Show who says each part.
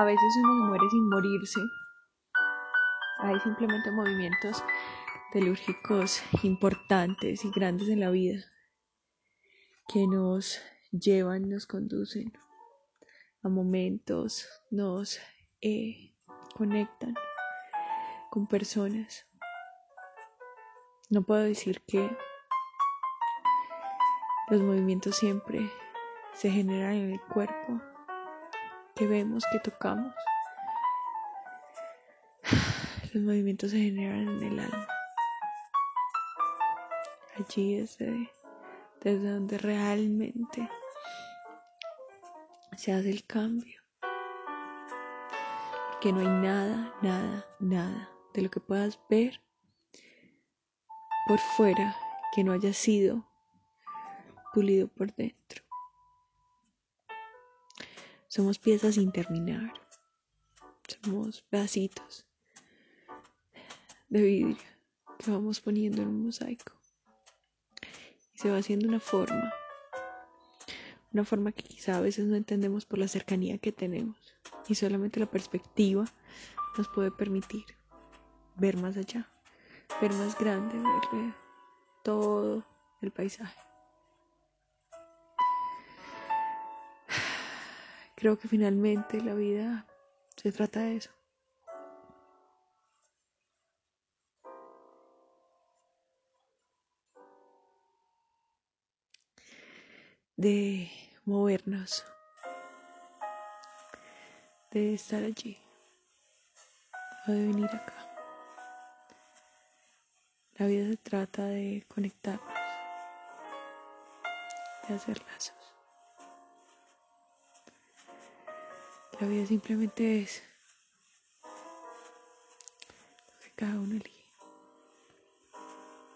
Speaker 1: a veces uno muere sin morirse. Hay simplemente movimientos telúrgicos importantes y grandes en la vida que nos llevan, nos conducen a momentos, nos eh, conectan con personas. No puedo decir que los movimientos siempre se generan en el cuerpo, que vemos, que tocamos. Los movimientos se generan en el alma. Allí es desde donde realmente se hace el cambio. Que no hay nada, nada, nada de lo que puedas ver por fuera que no haya sido pulido por dentro. Somos piezas sin terminar. Somos pedacitos de vidrio que vamos poniendo en un mosaico. Y se va haciendo una forma. Una forma que quizá a veces no entendemos por la cercanía que tenemos. Y solamente la perspectiva nos puede permitir ver más allá, ver más grande, ver todo el paisaje. Creo que finalmente la vida se trata de eso. De movernos, de estar allí o de venir acá. La vida se trata de conectarnos, de hacer lazos. La vida simplemente es lo que cada uno elige.